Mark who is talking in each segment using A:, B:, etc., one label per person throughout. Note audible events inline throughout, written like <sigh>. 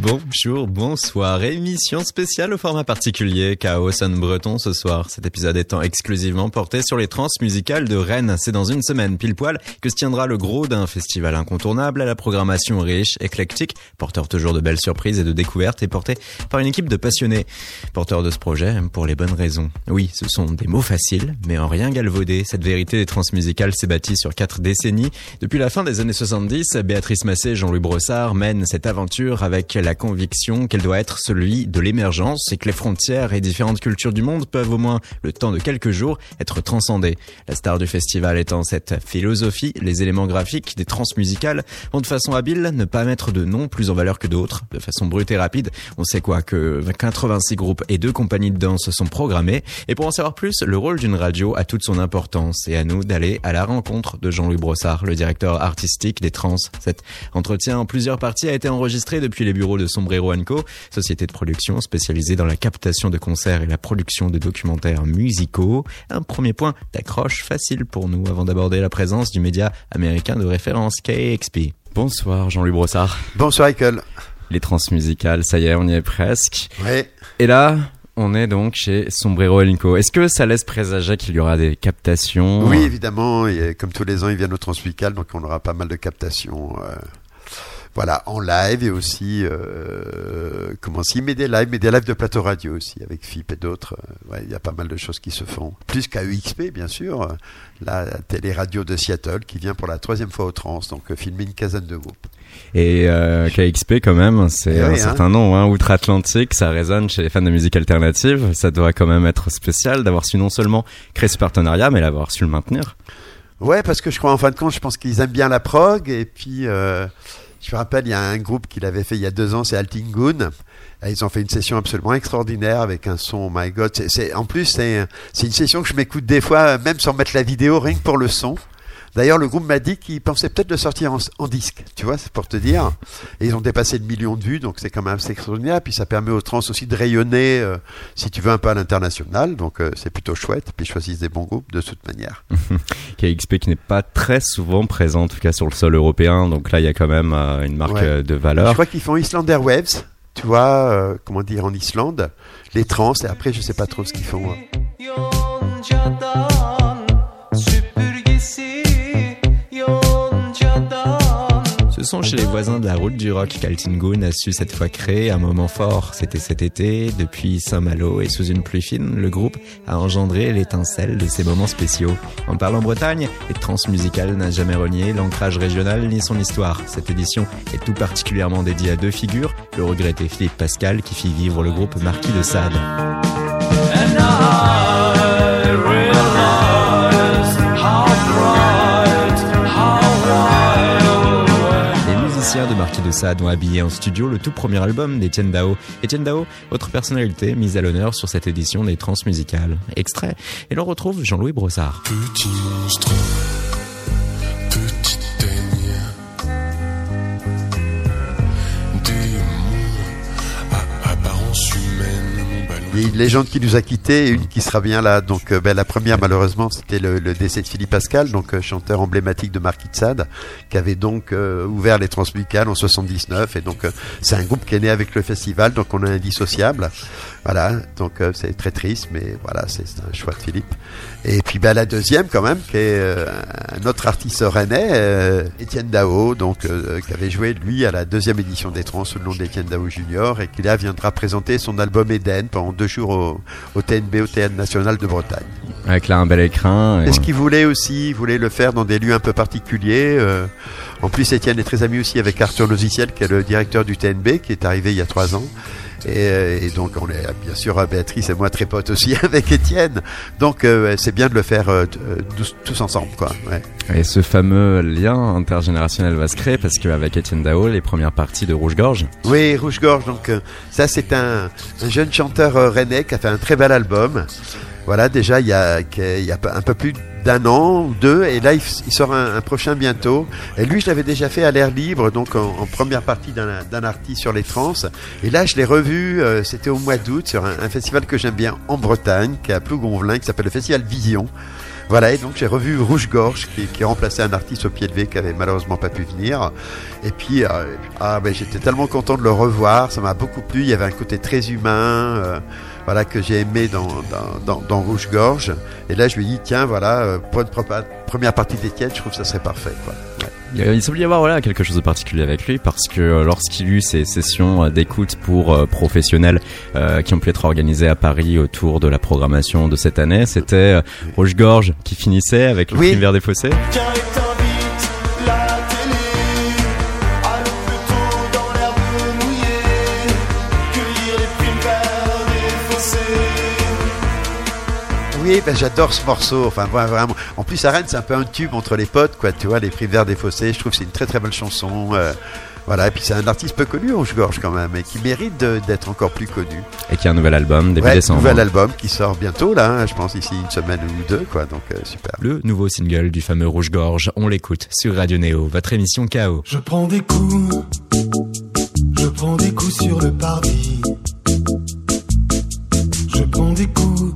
A: Bonjour, bonsoir. Émission spéciale au format particulier Chaos en breton ce soir. Cet épisode étant exclusivement porté sur les trans musicales de Rennes. C'est dans une semaine pile poil que se tiendra le gros d'un festival incontournable à la programmation riche, éclectique, porteur toujours de belles surprises et de découvertes et porté par une équipe de passionnés. Porteur de ce projet pour les bonnes raisons. Oui, ce sont des mots faciles, mais en rien galvaudés. Cette vérité des trans musicales s'est bâtie sur quatre décennies. Depuis la fin des années 70, Béatrice Massé et Jean-Louis Brossard mènent cette aventure avec conviction qu'elle doit être celui de l'émergence et que les frontières et différentes cultures du monde peuvent au moins, le temps de quelques jours, être transcendées. La star du festival étant cette philosophie, les éléments graphiques des transmusicales vont de façon habile ne pas mettre de noms plus en valeur que d'autres. De façon brute et rapide, on sait quoi que 86 groupes et deux compagnies de danse sont programmés. Et pour en savoir plus, le rôle d'une radio a toute son importance et à nous d'aller à la rencontre de Jean-Louis Brossard, le directeur artistique des trans. Cet entretien en plusieurs parties a été enregistré depuis les bureaux de Sombrero Co, société de production spécialisée dans la captation de concerts et la production de documentaires musicaux. Un premier point d'accroche facile pour nous avant d'aborder la présence du média américain de référence KXP. Bonsoir Jean-Louis Brossard.
B: Bonsoir Michael.
A: Les transmusicales, ça y est, on y est presque.
B: Ouais.
A: Et là, on est donc chez Sombrero Co. Est-ce que ça laisse présager qu'il y aura des captations?
B: Oui, évidemment. Et comme tous les ans, ils viennent au Transmusical, donc on aura pas mal de captations. Voilà, en live et aussi, euh, comment s'y met des lives, mais des lives de plateau radio aussi avec FIP et d'autres. Euh, ouais, il y a pas mal de choses qui se font. Plus qu'à UXP, bien sûr, euh, la télé-radio de Seattle qui vient pour la troisième fois au trans, donc euh, filmer une quinzaine de groupes.
A: Et euh, KXP quand même, c'est
B: Eh
A: un
B: oui,
A: certain
B: hein.
A: nom, hein, outre-Atlantique, ça résonne chez les fans de musique alternative. Ça doit quand même être spécial d'avoir su non seulement créer ce partenariat, mais l'avoir su le maintenir.
B: Ouais, parce que je crois en fin de compte, je pense qu'ils aiment bien la prog. Et puis, euh, je rappelle, il y a un groupe qu'il avait fait il y a deux ans, c'est Altingun. Ils ont fait une session absolument extraordinaire avec un son, oh my god. C'est, en plus, c'est, c'est une session que je m'écoute des fois, même sans mettre la vidéo, rien que pour le son. D'ailleurs, le groupe m'a dit qu'ils pensaient peut-être le sortir en, en disque, tu vois, c'est pour te dire. Et ils ont dépassé le million de vues, donc c'est quand même assez extraordinaire. Puis ça permet aux trans aussi de rayonner, euh, si tu veux, un peu à l'international. Donc euh, c'est plutôt chouette. Puis ils choisissent des bons groupes de toute manière. <laughs>
A: KXP qui n'est pas très souvent présent, en tout cas sur le sol européen. Donc là, il y a quand même euh, une marque
B: Ouais.
A: de
B: Je
A: valeur.
B: crois qu'ils font Islander Waves, tu vois, euh, comment dire, en Islande, les trans, et après, je sais pas trop ce qu'ils font. hein.
A: Chez les voisins de la route du rock qu'Altingun a su cette fois créer un moment fort. C'était cet été, depuis Saint-Malo et sous une pluie fine, le groupe a engendré l'étincelle de ces moments spéciaux. En parlant Bretagne, les transmusicales n'a jamais renié l'ancrage régional ni son histoire. Cette édition est tout particulièrement dédiée à deux figures, le regretté Philippe Pascal qui fit vivre le groupe Marquis de Sade. De Marquis de Sade ont habillé en studio le tout premier album d'Étienne Dao. Étienne Dao, autre personnalité mise à l'honneur sur cette édition des Transmusicales. Extrait. Et l'on retrouve Jean-Louis Brossard.
B: A une légende qui nous a quittés et une qui sera bien là. Donc, euh, ben, la première, malheureusement, c'était le, décès de Philippe Pascal, donc euh, chanteur emblématique de Marquis de Sade, qui avait donc euh, ouvert les Transmusicales en 79. Et donc, c'est un groupe qui est né avec le festival, donc on est indissociable. Voilà, donc c'est très triste, mais voilà, c'est un choix de Philippe. Et puis ben, la deuxième, quand même, qui est un autre artiste rennais, Étienne Dao, donc qui avait joué lui à la deuxième édition des Trans sous le nom d'Étienne Dao Junior, et qui là viendra présenter son album Eden pendant deux au, au TNB, au Théâtre National de Bretagne.
A: Avec là un bel écrin. et-
B: Et ce qu'il voulait aussi, il voulait le faire dans des lieux un peu particuliers. euh, en plus, Étienne est très ami aussi avec Arthur Logiciel, qui est le directeur du TNB, qui est arrivé il y a trois ans. Et, euh, et donc, on est bien sûr, Béatrice et moi, très potes aussi <laughs> avec Étienne. Donc, euh, c'est bien de le faire euh, euh, tous, tous ensemble, quoi. Ouais.
A: Et ce fameux lien intergénérationnel va se créer parce qu'avec Étienne Dao, les premières parties de Rouge-Gorge,
B: Oui, Rouge-Gorge. Donc, euh, ça, c'est un, un jeune chanteur euh, rennais qui a fait un très bel album. Voilà, déjà, il y a, y a un peu plus d'un an ou deux, et là, il, sort un, prochain bientôt. Et lui, je l'avais déjà fait à l'air libre, donc en, première partie d'un artiste sur les trans. Et là, je l'ai revu, euh, c'était au mois d'août, sur un, festival que j'aime bien en Bretagne, qui est à Plougonvelin, qui s'appelle le Festival Vision. Voilà, et donc j'ai revu Rouge Gorge qui, qui remplaçait un artiste au pied levé qui avait malheureusement pas pu venir. Et puis, euh, ah, ben, j'étais tellement content de le revoir, ça m'a beaucoup plu. Il y avait un côté très humain, euh, voilà que j'ai aimé dans, dans, dans, dans Rouge Gorge. Et là, je lui ai dit tiens, voilà, euh, pour une première partie d'Étienne, je trouve que ça serait parfait. Quoi. Ouais.
A: Euh, Il semble y avoir voilà quelque chose de particulier avec lui parce que euh, lorsqu'il eut ces sessions d'écoute pour euh, professionnels euh, qui ont pu être organisées à Paris autour de la programmation de cette année, c'était euh, Rouge Gorge qui finissait avec le
B: Oui.
A: des fossés.
B: Oui, ben, j'adore ce morceau. Enfin, vraiment. En plus, à Rennes, c'est un peu un tube entre les potes, quoi. Tu vois, les prix verts des fossés. Je trouve que c'est une très très belle chanson. euh, voilà, et puis c'est un artiste peu connu, Rouge Gorge, quand même, et qui mérite d'être encore plus connu.
A: Et qui a un nouvel album début
B: Ouais,
A: décembre.
B: nouvel album qui sort bientôt, là, hein, je pense ici une semaine ou deux, quoi. Donc, euh, super.
A: Le nouveau single du fameux Rouge Gorge, on l'écoute sur Radio Néo, votre émission KO.
C: Je prends des coups Je prends des coups sur le parvis Je prends des coups,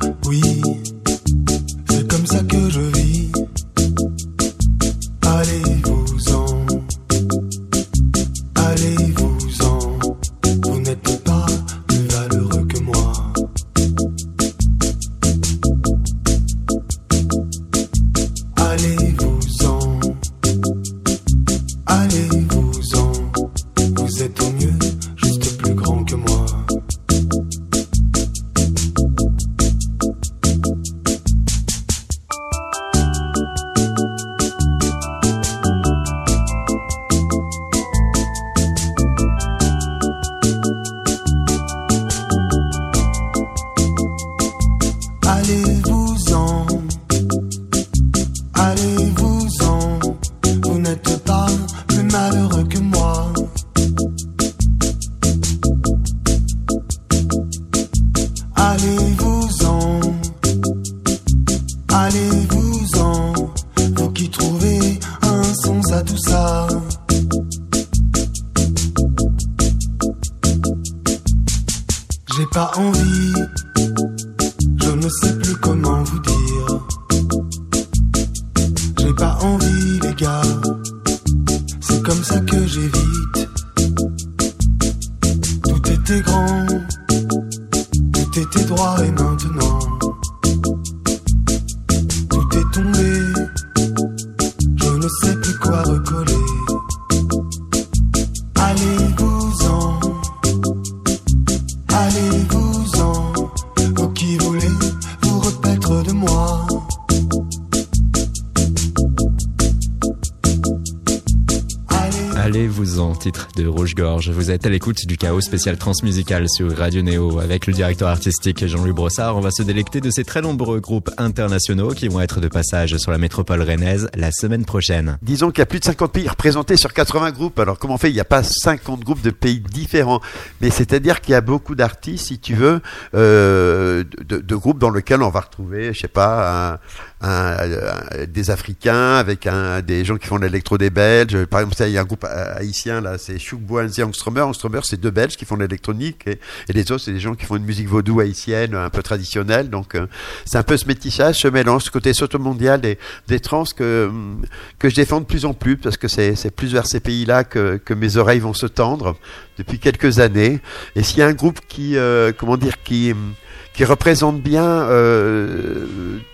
A: Titre de Rouge Gorge. Vous êtes à l'écoute du chaos spécial transmusical sur Radio Néo avec le directeur artistique Jean-Louis Brossard. On va se délecter de ces très nombreux groupes internationaux qui vont être de passage sur la métropole rennaise la semaine prochaine.
B: Disons qu'il y a plus de 50 pays représentés sur 80 groupes. Alors comment on fait? Il n'y a pas 50 groupes de pays différents. Mais c'est-à-dire qu'il y a beaucoup d'artistes, si tu veux, euh, de, de groupes dans lesquels on va retrouver, je sais pas, un, un- un- des Africains avec un, des gens qui font de l'électro des Belges. Par exemple, il y a un groupe euh, haïtien, là, c'est Choukbois et Angstromer. Angstromer, c'est deux Belges qui font de l'électronique et, les autres, c'est des gens qui font une musique vaudou haïtienne, un peu traditionnelle. Donc, euh, c'est un peu ce métissage, ce mélange, ce côté soto-mondial des, des trans que, hum, que je défends de plus en plus parce que c'est c'est plus vers ces pays-là que, que mes oreilles vont se tendre depuis quelques années. Et s'il y a un groupe qui, euh, comment dire, qui, hum, qui représente bien euh,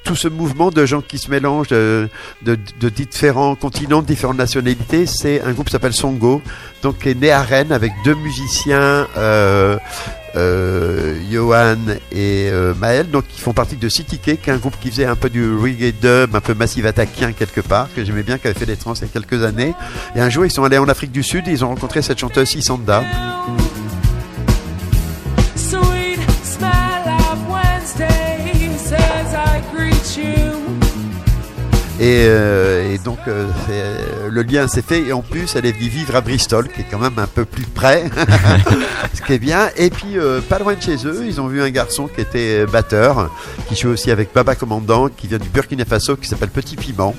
B: tout ce mouvement de gens qui se mélangent de, de, différents continents, de différentes nationalités. C'est un groupe qui s'appelle Songo, donc qui est né à Rennes avec deux musiciens, euh, euh, Johan et euh, Maël, donc qui font partie de City Cake, qui est un groupe qui faisait un peu du reggae dub, un peu massive attaquien quelque part, que j'aimais bien, qui avait fait des trans il y a quelques années. Et un jour, ils sont allés en Afrique du Sud et ils ont rencontré cette chanteuse Isanda. Et, euh, et donc euh, euh, le lien s'est fait et en plus elle est venue vivre à Bristol qui est quand même un peu plus près, <laughs> ce qui est bien. Et puis pas loin de chez eux, ils ont vu un garçon qui était batteur, qui joue aussi avec Baba Commandant, qui vient du Burkina Faso, qui s'appelle Petit Piment,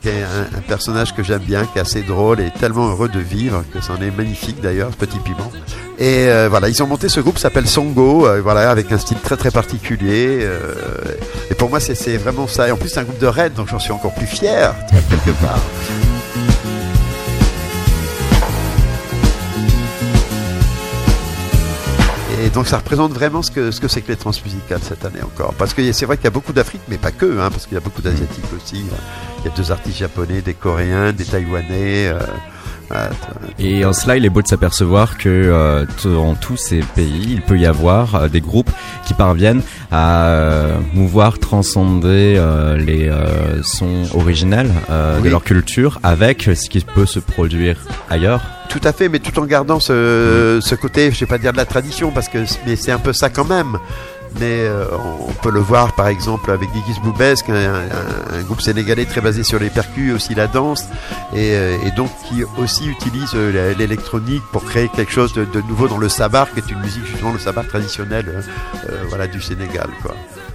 B: qui est un, personnage que j'aime bien, qui est assez drôle et tellement heureux de vivre, que c'en est magnifique d'ailleurs, Petit Piment. Et euh, voilà, ils ont monté ce groupe s'appelle Songo, euh, voilà, avec un style très très particulier. euh, et pour moi, c'est vraiment ça. Et en plus, c'est un groupe de Rennes, donc j'en suis encore plus fier, quelque part. Donc ça représente vraiment ce que ce que c'est que les transmusicales cette année encore. Parce que c'est vrai qu'il y a beaucoup d'Afrique, mais pas que, hein, parce qu'il y a beaucoup d'Asiatiques aussi. Il y a deux artistes japonais, des Coréens, des Taïwanais. euh,
A: Et en cela, il est beau de s'apercevoir que euh, dans tous ces pays, il peut y avoir euh, des groupes qui parviennent à euh, mouvoir, transcender euh, les euh, sons originels euh, de
B: Oui.
A: leur culture avec ce qui peut se produire ailleurs.
B: Tout à fait, mais tout en gardant ce, ce côté, je vais pas dire de la tradition, parce que mais c'est un peu ça quand même. Mais euh, on peut le voir par exemple avec Gigis Boubesque, un, groupe sénégalais très basé sur les percus, aussi la danse, et, euh, et donc qui aussi utilise euh, l'électronique pour créer quelque chose de, nouveau dans le sabar, qui est une musique justement le sabar traditionnel, voilà du Sénégal.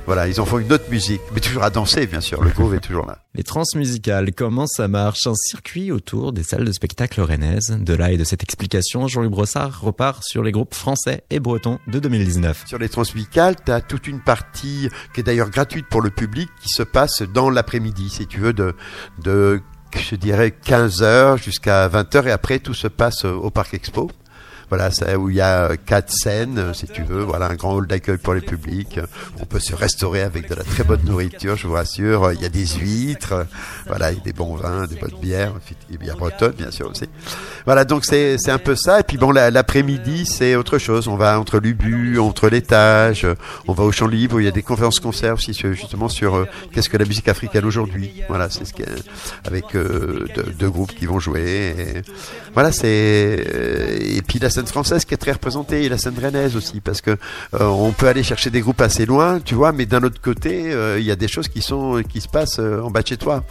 B: Voilà, ils en font une autre musique, mais toujours à danser bien sûr. Le groove est toujours là.
A: Les transmusicales, comment ça marche? Un circuit autour des salles de spectacle rennaises. De là et de cette explication, Jean-Louis Brossard repart sur les groupes français et bretons de 2019.
B: Sur les transmusicales, tu as toute une partie qui est d'ailleurs gratuite pour le public qui se passe dans l'après-midi, si tu veux, de, de je dirais 15h jusqu'à 20h et après tout se passe au Parc Expo. Voilà, c'est où il y a euh, quatre scènes, euh, si tu veux. Voilà, un grand hall d'accueil pour les publics. Euh, On peut se restaurer avec de la très bonne nourriture, je vous rassure. Il y a des huîtres, voilà, il y a des bons vins, des bonnes bières, et bien bretonne, bien sûr aussi. Voilà, donc c'est un peu ça. Et puis bon, la- l'après-midi, c'est autre chose. On va entre l'Ubu, entre l'étage, on va au champ libre. où Il y a des conférences-concerts aussi, justement sur qu'est-ce que la musique africaine aujourd'hui. Voilà, c'est ce qui est, avec euh, deux, deux groupes qui vont jouer. Voilà, c'est et puis la scène française qui est très représentée et la scène rennaise aussi, parce que euh, on peut aller chercher des groupes assez loin, tu vois, mais d'un autre côté, euh, il y a des choses qui sont qui se passent euh, en bas de chez toi.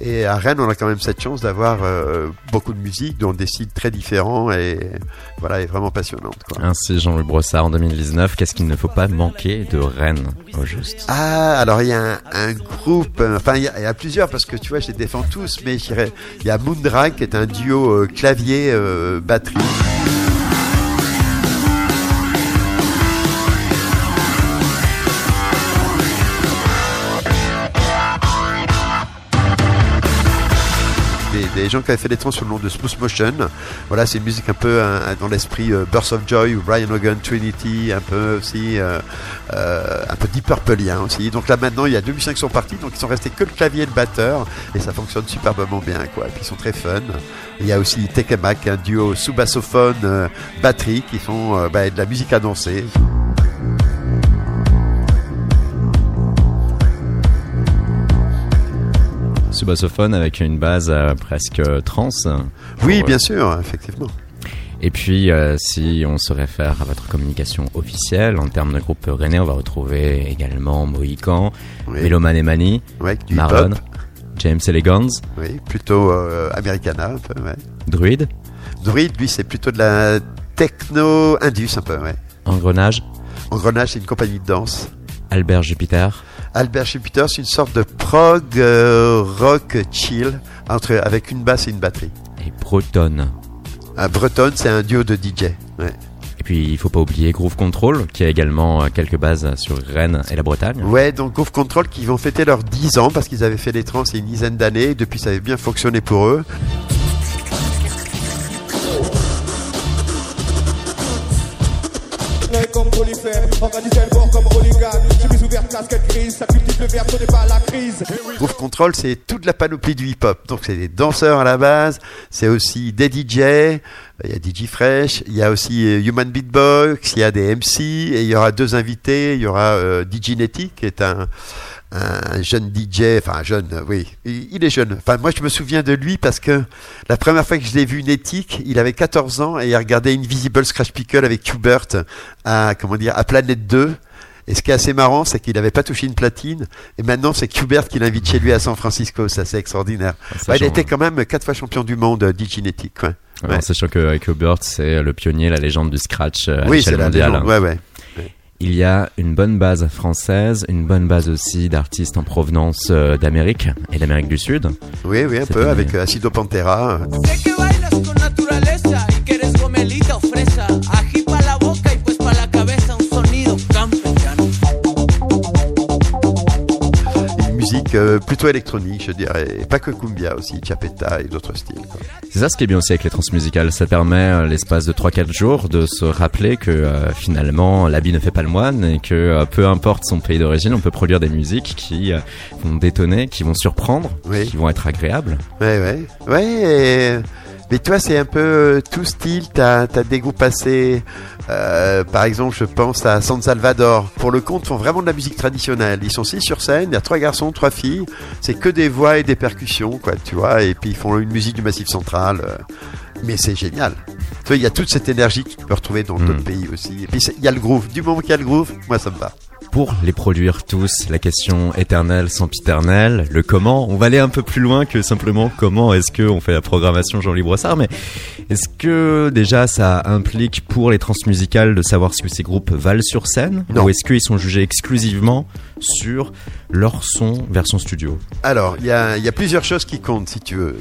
B: Et à Rennes, on a quand même cette chance d'avoir euh, beaucoup de musique, dont des styles très différents et voilà, est vraiment passionnante. Quoi.
A: Ainsi, Jean-Louis Brossard en 2019, qu'est-ce qu'il ne faut pas manquer de Rennes au juste?
B: Ah, alors il y a un, un groupe, enfin il y, a- il y a plusieurs parce que tu vois, je les défends tous, mais il y a Moondrag qui est un duo euh, clavier-batterie. des, des gens qui avaient fait des trans sur le nom de Smooth Motion. Voilà, c'est une musique un peu un- dans l'esprit euh, Burst of Joy ou Brian Hogan Trinity, un peu aussi, euh, euh, un peu Deep Purpleien aussi. Donc là maintenant, il y a deux musiciens qui sont partis, donc ils sont restés que le clavier et le batteur, et ça fonctionne superbement bien, quoi. Et ils sont très fun. Il y a aussi Tekemak, un duo sous-bassophone euh, batterie qui font euh, bah, de la musique à danser.
A: Ce bassophone avec une base euh, presque trans.
B: Oui,
A: Pour,
B: bien sûr, effectivement.
A: Et puis, euh, si on se réfère à votre communication officielle, en termes de groupe rennais, on va retrouver également Mohican,
B: Oui,
A: Meloman et Mani,
B: ouais, hip-hop.
A: James Elegans,
B: Oui, plutôt euh, Americana, un peu, ouais.
A: Druid,
B: Druid, lui, c'est plutôt de la techno-indus, un peu, ouais.
A: Engrenage,
B: Engrenage, c'est une compagnie de danse.
A: Albert Jupiter,
B: Albert Jupiter, c'est une sorte de prog euh, rock chill entre, avec une basse et une batterie.
A: et Proton.
B: Un Breton, c'est un duo de DJ. Ouais,
A: Et puis, il faut pas oublier Groove Control, qui a également euh, quelques bases sur Rennes et la Bretagne.
B: ouais donc Groove Control qui vont fêter leurs 10 ans parce qu'ils avaient fait les trans il y a une dizaine d'années. et Depuis, ça avait bien fonctionné pour eux.
C: L'œil comme prolifère, organisé le bord comme hooligan. Chemise ouverte, casquette grise, ça cultive le verbe, ce n'est pas la crise.
B: Groove Control, c'est toute la panoplie du hip-hop. Donc, c'est des danseurs à la base, c'est aussi des DJ, il y a DJ Fresh, il y a aussi euh, Human Beatbox, il y a des MC, et il y aura deux invités. Il y aura euh, DJ Netty, qui est un, un jeune DJ, enfin un jeune, oui, il, est jeune. Enfin, moi, je me souviens de lui parce que la première fois que je l'ai vu Nettic, il avait 14 ans et il regardait Invisible Scratch Pickle avec Qbert à, comment dire, à Planète 2. Et ce qui est assez marrant, c'est qu'il n'avait pas touché une platine. Et maintenant, c'est Qbert qui l'invite chez lui à San Francisco. Ça, c'est extraordinaire.
A: En
B: Ouais, il était quand même quatre fois champion du monde, euh, Nettic. Ouais.
A: en sachant qu'avec Hubert, c'est le pionnier, la légende du scratch euh, à
B: Oui,
A: l'échelle
B: c'est la
A: mondiale.
B: légende. Ouais, ouais.
A: Il y a une bonne base française, une bonne base aussi d'artistes en provenance euh, d'Amérique et d'Amérique du Sud.
B: Oui, oui, un
A: C'est
B: peu,
A: une-
B: avec euh, Acido Pantera. Musique plutôt électronique, je dirais. Et pas que cumbia aussi, chapeta et d'autres styles.
A: C'est ça ce qui est bien aussi avec les transmusicales, ça permet euh, l'espace de 3-4 jours de se rappeler que euh, finalement l'habit ne fait pas le moine et que euh, peu importe son pays d'origine, on peut produire des musiques qui euh, vont détonner, qui vont surprendre,
B: Oui.
A: qui vont être agréables.
B: Ouais, ouais. Ouais, et- mais toi, c'est un peu euh, tout style. T'as as des groupes assez. euh, par exemple, je pense à San Salvador. Pour le compte, font vraiment de la musique traditionnelle. Ils sont six sur scène. Il y a trois garçons, trois filles. C'est que des voix et des percussions, quoi, tu vois. Et puis ils font une musique du Massif Central. euh, mais c'est génial. Tu vois, il y a toute cette énergie que tu peux retrouver dans
A: Mm.
B: d'autres pays aussi. Et puis il y a le groove. Du moment qu'il y a le groove, moi ça me va.
A: Pour les produire tous, la question éternelle, sempiternelle, le comment, on va aller un peu plus loin que simplement comment est-ce que on fait la programmation Jean-Louis Brossard, mais est-ce que déjà ça implique pour les transmusicales de savoir ce que ces groupes valent sur scène
B: Non.
A: Ou est-ce qu'ils sont jugés exclusivement sur leur son version studio?
B: Alors, il y a, il y a plusieurs choses qui comptent, si tu veux.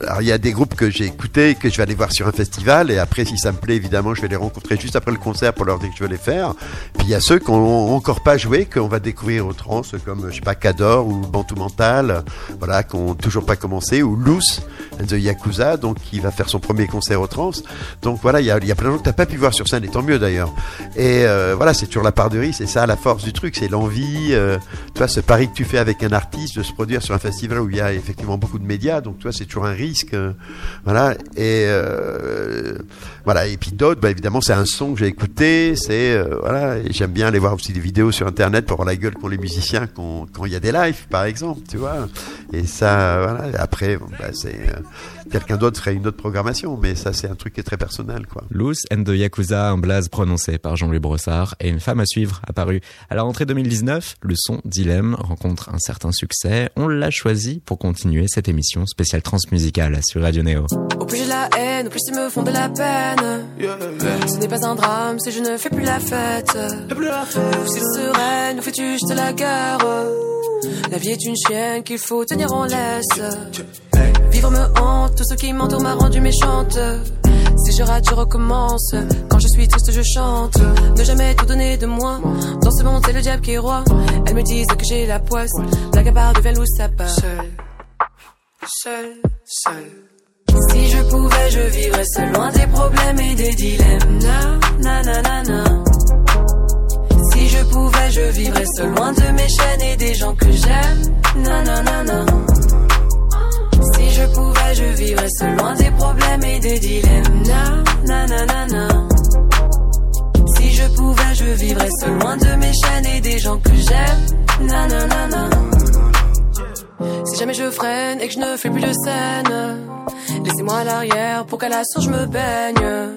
B: Alors, il y a des groupes que j'ai écoutés, que je vais aller voir sur un festival, et après, si ça me plaît, évidemment, je vais les rencontrer juste après le concert pour leur dire que je veux les faire. Puis il y a ceux qui n'ont encore pas joué, qu'on va découvrir au trans, comme, je sais pas, Cador ou Bantou Mental, voilà, qui n'ont toujours pas commencé, ou Loose the Yakuza, donc qui va faire son premier concert au trans. Donc voilà, il y a, plein de gens que t'as pas pu voir sur scène, et tant mieux d'ailleurs. Et euh, voilà, c'est toujours la part de risque, c'est ça la force du truc, c'est l'envie, euh, tu ce pari que tu fais avec un artiste de se produire sur un festival où il y a effectivement beaucoup de médias, donc tu vois, c'est toujours un risque, euh, voilà. Et euh, voilà, et puis d'autres, bah, évidemment, c'est un son que j'ai écouté, c'est euh, voilà, et j'aime bien aller voir aussi des vidéos sur internet pour voir la gueule qu'ont les musiciens quand il y a des lives, par exemple, tu vois. Et ça, voilà. Après, bah, c'est quelqu'un d'autre ferait une autre programmation, mais ça, c'est un truc qui est très personnel, quoi.
A: Loose and the Yakuza, un blaze prononcé par Jean-Louis Brossard et une femme à suivre apparue à la rentrée 2019. Le son Dilemme rencontre un certain succès. On l'a choisi pour continuer cette émission spéciale transmusicale sur Radio Néo.
D: Au plus j'ai de la haine, au plus ils me font de la peine. Ce n'est pas un drame si je ne fais plus la fête. Ou si sereine, nous fais-tu juste la guerre. La vie est une chienne qu'il faut tenir en laisse. Vivre me hante, tout ce qui m'entoure m'a rendu méchante. Si je rate, je recommence. Quand je suis triste, je chante. Ne jamais tout donner de moi. Dans ce monde, c'est le diable qui est roi. Elles me disent que j'ai la poisse. La gabarre devient loup, ça part. Seul, seul, seul. Si je pouvais, je vivrais seul, loin des problèmes et des dilemmes. Na, na, na, na, na. Si je pouvais, je vivrais seul, loin de mes chaînes et des gens que j'aime. Na, na, na, na. Si je pouvais, je vivrais seul, loin des problèmes et des dilemmes. Na, na, na, na. Si je pouvais, je vivrais seul, loin de mes chaînes et des gens que j'aime. Na, na, na, na. Si jamais je freine et que je ne fais plus de scène, laissez-moi à l'arrière pour qu'à la source je me baigne.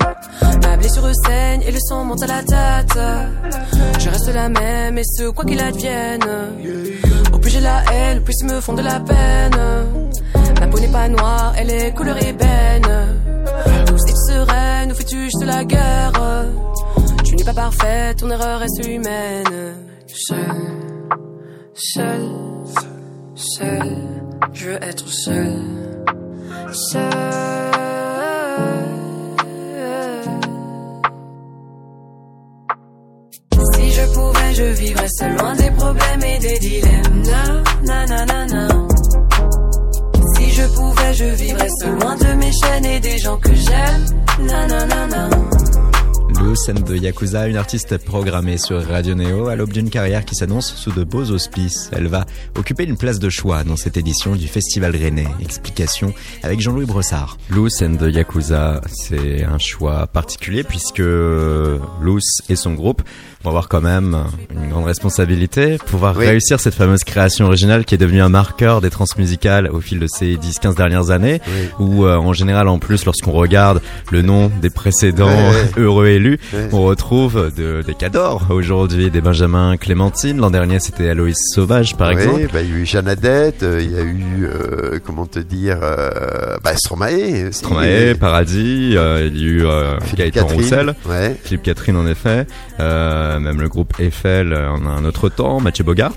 D: Ma blessure saigne et le sang monte à la tête. Je reste la même et ce quoi qu'il advienne. Au plus j'ai la haine, au plus ils me font de la peine. Ma peau n'est pas noire, elle est couleur ébène. Tous est sereine, nous fais-tu juste la guerre? Tu n'es pas parfaite, ton erreur reste humaine. Seul, seul seul, je veux être seul. Seul. Si je pouvais, je vivrais seul, loin des problèmes et des dilemmes. Je vivrais seul, loin de mes chaînes et des gens que j'aime. Na,
A: Loose and the Yakuza, une artiste programmée sur Radio Néo à l'aube d'une carrière qui s'annonce sous de beaux auspices. Elle va occuper une place de choix dans cette édition du Festival Rennais. Explication avec Jean-Louis Brossard. Loose and the Yakuza, c'est un choix particulier puisque Loose et son groupe vont avoir quand même une grande responsabilité, pouvoir
B: Oui.
A: réussir cette fameuse création originale qui est devenue un marqueur des transmusicales au fil de ces 10-15 dernières années,
B: Oui.
A: où euh, en général en plus lorsqu'on regarde le nom des précédents <laughs> heureux élus,
B: Ouais.
A: on retrouve de, des cadors aujourd'hui, des Benjamin Clémentine. L'an dernier, c'était Aloïs Sauvage, par exemple.
B: bah, il y a eu Jeanne Adette, euh, il y a eu, euh, comment te dire, euh, bah, Stromae.
A: Stromae, Paradis, il y a eu
B: Philippe
A: Gaëtan
B: Catherine.
A: Roussel,
B: Ouais.
A: Philippe Catherine en effet, même le groupe Eiffel en a un autre temps, Mathieu Bogarts.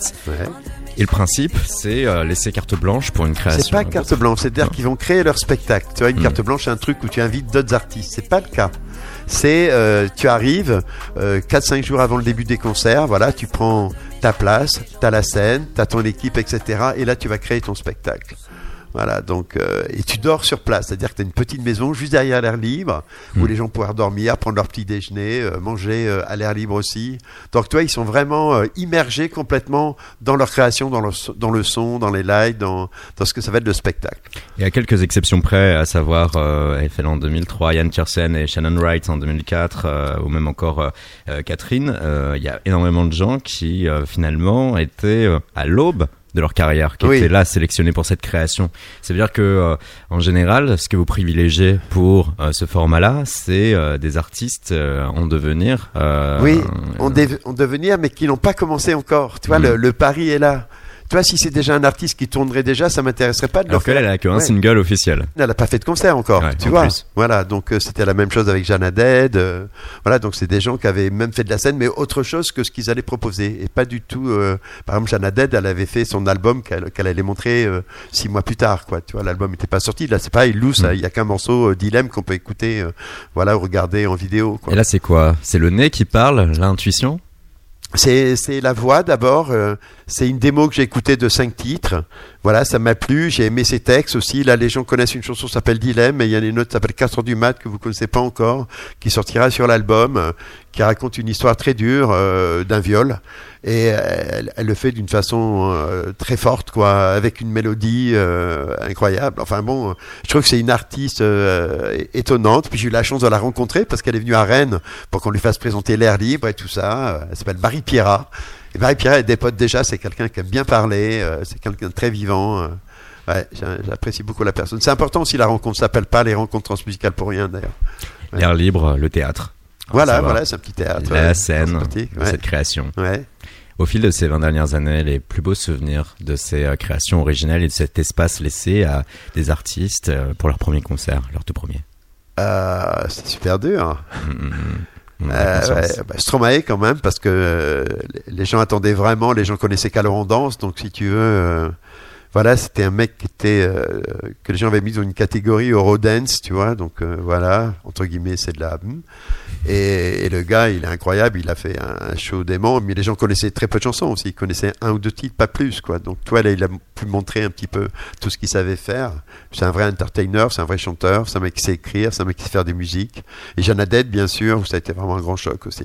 A: Et le principe, c'est euh, laisser carte blanche pour une création.
B: C'est pas carte blanche, c'est-à-dire qu'ils vont créer leur spectacle. Tu vois, une
A: Mm.
B: carte blanche, c'est un truc où tu invites d'autres artistes. C'est pas le cas. C'est, euh, tu arrives euh, 4-5 jours avant le début des concerts, voilà, tu prends ta place, t'as la scène, t'as ton équipe, etc. Et là, tu vas créer ton spectacle. Voilà, donc euh, et tu dors sur place, c'est-à-dire que tu as une petite maison juste derrière l'air libre où les gens pouvoir dormir, prendre leur petit déjeuner, euh, manger euh, à l'air libre aussi. Donc toi, ils sont vraiment immergés complètement dans leur création, dans le, so- dans le son, dans les lights, dans, dans ce que ça va être le spectacle.
A: Il y a quelques exceptions près, à savoir Eiffel en 2003, Ian Tiersen et Shannon Wright en 2004, euh, ou même encore Catherine. Il y a énormément de gens qui finalement étaient à l'aube de leur carrière, qui
B: Oui.
A: étaient là sélectionnés pour cette création. Ça veut dire que euh, en général, ce que vous privilégiez pour euh, ce format-là, c'est euh, des artistes euh, en devenir. euh,
B: oui, en, dev- en devenir, mais qui n'ont pas commencé encore. Tu vois, le, le pari est là. Tu vois, si c'est déjà un artiste qui tournerait déjà, ça m'intéresserait pas de le
A: Alors qu'elle,
B: faire.
A: elle a qu'un
B: Ouais.
A: single officiel.
B: Elle n'a pas fait de concert encore,
A: Ouais,
B: tu
A: en
B: vois.
A: plus.
B: Voilà, donc euh, c'était la même chose avec Jeanne Haddad. euh, voilà, donc c'est des gens qui avaient même fait de la scène, mais autre chose que ce qu'ils allaient proposer. Et pas du tout. euh, par exemple, Jeanne Haddad, elle avait fait son album qu'elle allait montrer six mois plus tard, quoi. Tu vois, l'album n'était pas sorti. Là, c'est pareil, Loose,
A: Mm.
B: il y a qu'un morceau Dilemme qu'on peut écouter, voilà, ou regarder en vidéo. Quoi.
A: Et là, c'est quoi? C'est le nez qui parle, l'intuition?
B: C'est la voix d'abord. euh, c'est une démo que j'ai écoutée de cinq titres. Voilà, ça m'a plu. J'ai aimé ses textes aussi. Là, les gens connaissent une chanson qui s'appelle Dilemme, et il y en a une autre qui s'appelle 4 heures du mat que vous connaissez pas encore, qui sortira sur l'album, qui raconte une histoire très dure euh, d'un viol. Et euh, elle, le fait d'une façon euh, très forte, quoi, avec une mélodie incroyable. Enfin bon, je trouve que c'est une artiste étonnante. Puis j'ai eu la chance de la rencontrer parce qu'elle est venue à Rennes pour qu'on lui fasse présenter l'air libre et tout ça. Elle s'appelle Barry Pierra. Et Barry Pierra est des potes déjà. C'est quelqu'un qui aime bien parler. c'est quelqu'un de très vivant. j'apprécie beaucoup la personne. C'est important aussi la rencontre. S'appelle pas les rencontres transmusicales pour rien d'ailleurs.
A: L'air libre, le théâtre.
B: Voilà,
A: va.
B: voilà, c'est un petit théâtre.
A: La scène de cette création.
B: Ouais.
A: Au fil de ces 20 dernières années, les plus beaux souvenirs de ces euh, créations originelles et de cet espace laissé à des artistes euh, pour leur premier concert, leur tout premier.
B: Euh, c'est super dur.
A: Mm, mm, mm.
B: Euh,
A: conscience.
B: ouais, bah, Stromae quand même parce que les- gens attendaient vraiment, les gens connaissaient qu'alors on danse, donc si tu veux, voilà, c'était un mec qui était euh, que les gens avaient mis dans une catégorie Eurodance, tu vois, donc euh, voilà, entre guillemets, c'est de la hmm. et, et le gars, il est incroyable, il a fait un, un show dément, mais les gens connaissaient très peu de chansons aussi, ils connaissaient un ou deux titres, pas plus, quoi. Donc toi, là, il a montrer un petit peu tout ce qu'il savait faire. C'est un vrai entertainer, c'est un vrai chanteur, c'est un mec qui sait écrire, c'est un mec qui sait faire des musiques. Et Haddad, bien sûr, ça a été vraiment un grand choc aussi.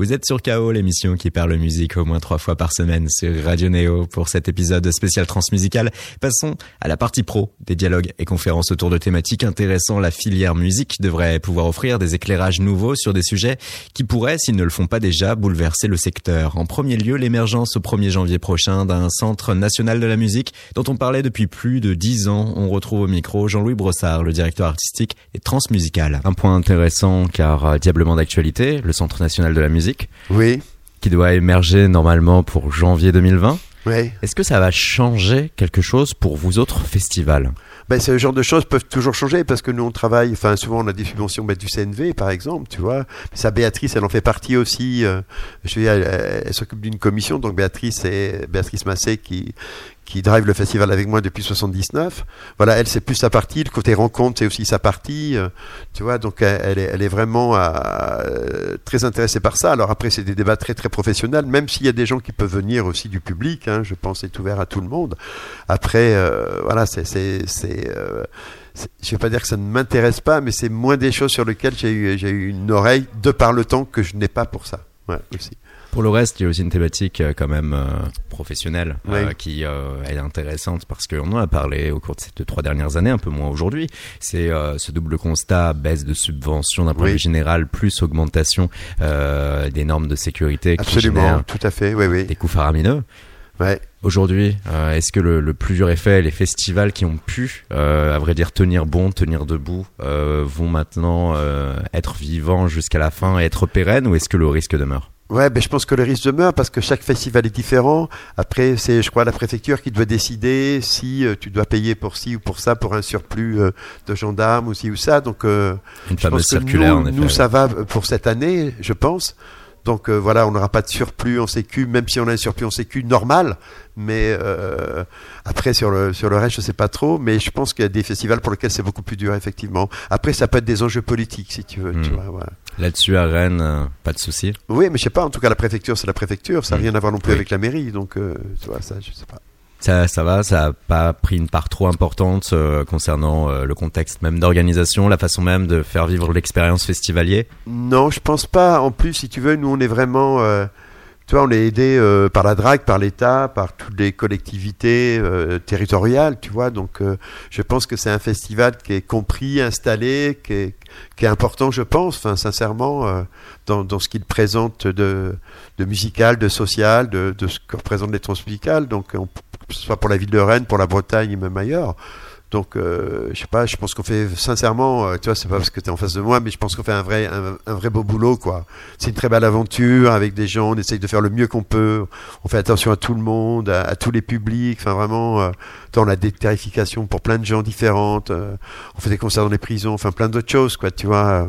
A: Vous êtes sur KO, l'émission qui parle musique au moins trois fois par semaine sur Radio Néo pour cet épisode spécial transmusical. Passons à la partie pro des dialogues et conférences autour de thématiques intéressant la filière musique devrait pouvoir offrir des éclairages nouveaux sur des sujets qui pourraient, s'ils ne le font pas déjà, bouleverser le secteur. En premier lieu, l'émergence au 1er janvier prochain d'un centre national de la musique dont on parlait depuis plus de dix ans. On retrouve au micro Jean-Louis Brossard, le directeur artistique et transmusical. Un point intéressant car euh, diablement d'actualité, le centre national de la musique
B: Oui,
A: qui doit émerger normalement pour janvier 2020.
B: oui.
A: Est-ce que ça va changer quelque chose pour vous autres festivals?
B: Ben, ce genre de choses peuvent toujours changer parce que nous on travaille, enfin souvent on a des subventions ben, du CNV par exemple, tu vois. Ça Béatrice, elle en fait partie aussi. euh, je veux dire, elle, elle- elle s'occupe d'une commission, donc Béatrice c'est Béatrice Massé qui qui drive le festival avec moi depuis 79. Voilà, elle c'est plus sa partie, le côté rencontre c'est aussi sa partie, euh, tu vois. Donc elle, est, vraiment euh, très intéressée par ça. Alors après c'est des débats très très professionnels, même s'il y a des gens qui peuvent venir aussi du public. Hein, je pense c'est ouvert à tout le monde. Après, euh, voilà, c'est, c'est, c'est, euh, je vais pas dire que ça ne m'intéresse pas, mais c'est moins des choses sur lesquelles j'ai eu une oreille de par le temps que je n'ai pas pour ça. Ouais, aussi.
A: Pour le reste, il y a aussi une thématique euh, quand même euh, professionnelle euh, qui euh, est intéressante parce qu'on en a parlé au cours de ces deux, trois dernières années, un peu moins aujourd'hui. C'est ce double constat, baisse de subventions d'un point de
B: Oui.
A: vue général, plus augmentation des normes de sécurité qui
B: Absolument, tout à fait. Oui, oui.
A: des coûts faramineux.
B: Ouais.
A: Aujourd'hui, euh, est-ce que le, le plus dur effet, les festivals qui ont pu, euh, à vrai dire, tenir bon, tenir debout, euh, vont maintenant être vivants jusqu'à la fin et être pérennes, ou est-ce que le risque demeure?
B: Ouais, ben je pense que le risque demeure parce que chaque festival est différent. Après, c'est, je crois, la préfecture qui doit décider si euh, tu dois payer pour ci ou pour ça, pour un surplus euh, de gendarmes ou ci ou ça. Donc, euh,
A: Une
B: je
A: fameuse
B: pense que
A: circulaire,
B: nous,
A: en effet.
B: nous, ça va pour cette année, je pense. Donc euh, voilà, on n'aura pas de surplus en sécu, même si on a un surplus en sécu normal. Mais euh, après sur le sur le reste, je sais pas trop. Mais je pense qu'il y a des festivals pour lesquels c'est beaucoup plus dur, effectivement. Après, ça peut être des enjeux politiques, si tu veux.
A: Hmm. Là-dessus, à Rennes, euh, pas de souci.
B: Oui, mais je sais pas. En tout cas, la préfecture, c'est la préfecture. Ça n'a
A: Mm.
B: rien à voir non plus
A: Oui.
B: avec la mairie. Donc, tu vois, ça, je sais pas.
A: Ça, ça va, ça a pas pris une part trop importante euh, concernant euh, le contexte même d'organisation, la façon même de faire vivre l'expérience festivalier.
B: Non, je pense pas. En plus, si tu veux, nous, on est vraiment. Tu vois, on est aidé euh, par la DRAC, par l'État, par toutes les collectivités euh, territoriales, tu vois. Donc, euh, je pense que c'est un festival qui est compris, installé, qui est, important, je pense, enfin, sincèrement, dans, ce qu'il présente de, musical, de social, de, ce que représentent les transmusicales. Donc, soit pour la ville de Rennes, pour la Bretagne et même ailleurs. Donc, euh, je sais pas, je pense qu'on fait sincèrement, euh, tu vois, c'est pas parce que tu es en face de moi, mais je pense qu'on fait un vrai, un, vrai beau boulot, quoi. C'est une très belle aventure avec des gens, on essaye de faire le mieux qu'on peut, on fait attention à tout le monde, à, tous les publics, enfin vraiment, euh, on a des tarifications pour plein de gens différentes, euh, on fait des concerts dans les prisons, enfin plein d'autres choses, quoi, tu vois.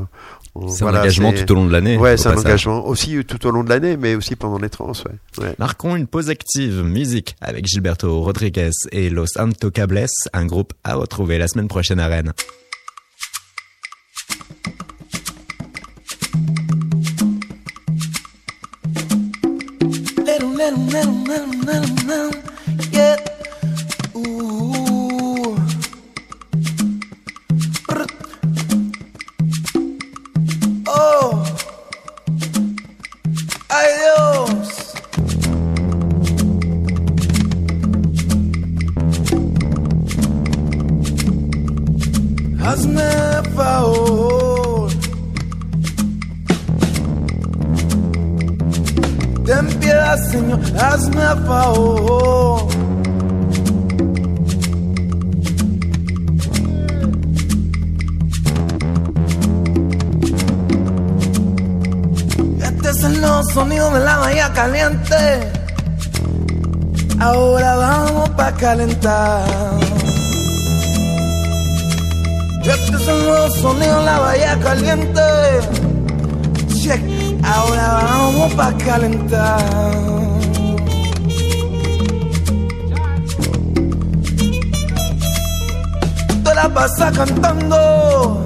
A: C'est
B: voilà,
A: un engagement tout au long de l'année.
B: Ouais, c'est un engagement aussi euh, tout au long de l'année, mais aussi pendant les trans, ouais. ouais.
A: Marquons une pause active musique avec Gilberto Rodriguez et Los Antocables, un groupe à retrouver la semaine prochaine à Rennes.
E: Little, little, little, little, little, little, yeah. Ooh. Hazme favor. Ten piedad, Señor, hazme favor. Este son los sonidos de la bahía caliente. Ahora vamos pa' calentar. Estos son los sonidos de la bahía caliente. Check. Ahora vamos pa' calentar. Te la pasas cantando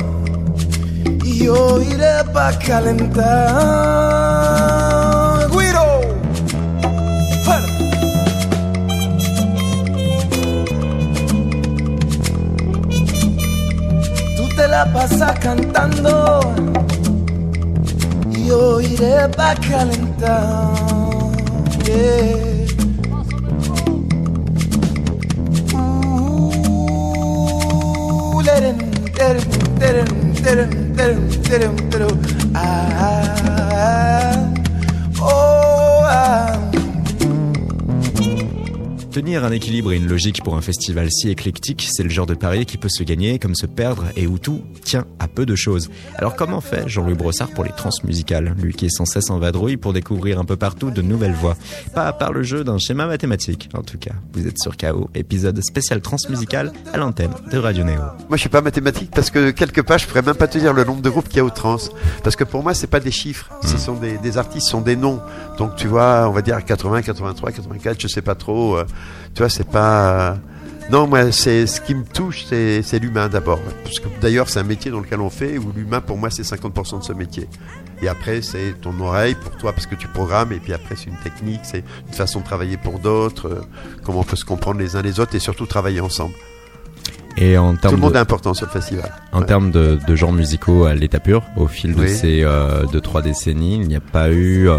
E: y yo iré pa' calentar. la pasa cantando. Yo iré pa' calentar.
A: Tenir un équilibre et une logique pour un festival si éclectique, c'est le genre de pari qui peut se gagner comme se perdre et où tout tient à peu de choses. Alors comment fait Jean-Louis Brossard pour les transmusicales? Lui qui est sans cesse en vadrouille pour découvrir un peu partout de nouvelles voix. Pas par le jeu d'un schéma mathématique, en tout cas. Vous êtes sur KO, épisode spécial transmusical à l'antenne de Radio Néo.
B: Moi, je suis pas mathématique parce que quelque part, je pourrais même pas te dire le nombre de groupes qu'il y a au trans. Parce que pour moi, c'est pas des chiffres. Ce sont des, des artistes, ce sont des noms. Donc, tu vois, on va dire 80, 83, 84, je sais pas trop. euh, tu vois, c'est pas. euh, Non, moi, c'est ce qui me touche, c'est l'humain d'abord. Parce que d'ailleurs, c'est un métier dans lequel on fait où l'humain, pour moi, c'est 50% de ce métier. Et après, c'est ton oreille pour toi parce que tu programmes. Et puis après, c'est une technique, c'est une façon de travailler pour d'autres. euh, comment on peut se comprendre les uns les autres et surtout travailler ensemble.
A: Et en
B: Tout
A: termes
B: le monde
A: de,
B: est important sur le festival.
A: en
B: Ouais.
A: termes de, de genres musicaux à l'état pur, au fil de ces euh, deux trois décennies, il n'y a pas eu euh,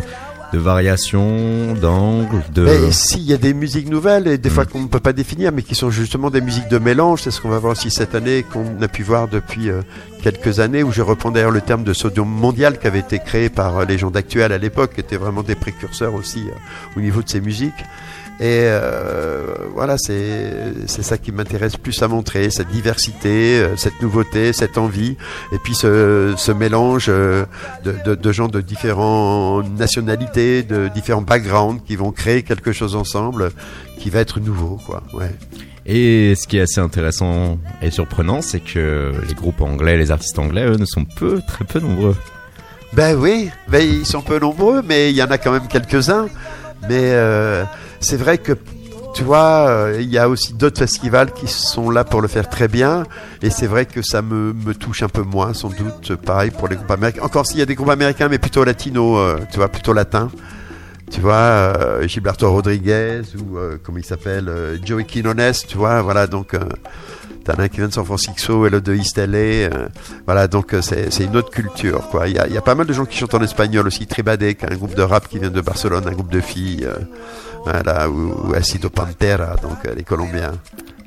A: de variation, d'angle, de...
B: Mais si, il y a des musiques nouvelles et des
A: Mm.
B: fois qu'on ne peut pas définir, mais qui sont justement des musiques de mélange. C'est ce qu'on va voir aussi cette année, qu'on a pu voir depuis euh, quelques années, où je reprends d'ailleurs le terme de sodium mondial qui avait été créé par euh, les gens d'actuel à l'époque, qui étaient vraiment des précurseurs aussi euh, au niveau de ces musiques. Et euh, voilà, c'est c'est ça qui m'intéresse plus à montrer, cette diversité, euh, cette nouveauté, cette envie, et puis ce, ce mélange euh, de, de, de gens de différentes nationalités, de différents backgrounds qui vont créer quelque chose ensemble qui va être nouveau, quoi. Ouais.
A: Et ce qui est assez intéressant et surprenant, c'est que les groupes anglais, les artistes anglais, eux, ne sont peu, très peu nombreux.
B: Ben oui, ben ils sont peu nombreux, mais il y en a quand même quelques-uns. Mais euh, c'est vrai que, tu vois, euh, il y a aussi d'autres festivals qui sont là pour le faire très bien. Et c'est vrai que ça me, me touche un peu moins, sans doute, pareil pour les groupes américains. Encore s'il y a des groupes américains, mais plutôt latinos, euh, tu vois, plutôt latins. Tu vois, Gilberto Rodriguez ou comment il s'appelle, Joey Quinones, tu vois, voilà, donc t'en as un qui vient de San Francisco et l'autre de East LA, euh, voilà, donc euh, c'est une autre culture, quoi. Il y a, il y a pas mal de gens qui chantent en espagnol aussi, Tribadec, un groupe de rap qui vient de Barcelone, un groupe de filles, euh, voilà, ou, ou Acido Pantera, donc les Colombiens.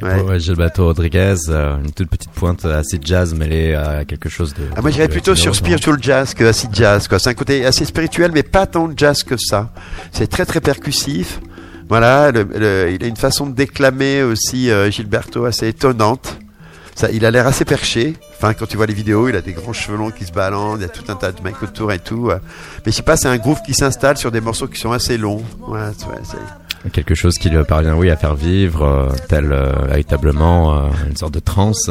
B: Ouais.
A: Gilberto Rodriguez, une toute petite pointe assez jazz mêlée à quelque chose de.
B: Ah, moi, j'irais
A: de
B: plutôt sur spiritual jazz que acid jazz. Quoi. C'est un côté assez spirituel, mais pas tant jazz que ça. C'est très très percussif. Voilà, le- le- il a une façon de déclamer aussi euh, Gilberto assez étonnante. Ça, il a l'air assez perché. Enfin, quand tu vois les vidéos, il a des grands cheveux longs qui se balancent, il y a tout un tas de mecs autour et tout. euh. Mais je sais pas, c'est un groove qui s'installe sur des morceaux qui sont assez longs.
A: Quelque chose qui lui parvient, oui, à faire vivre, euh, tel euh, véritablement euh, une sorte de transe.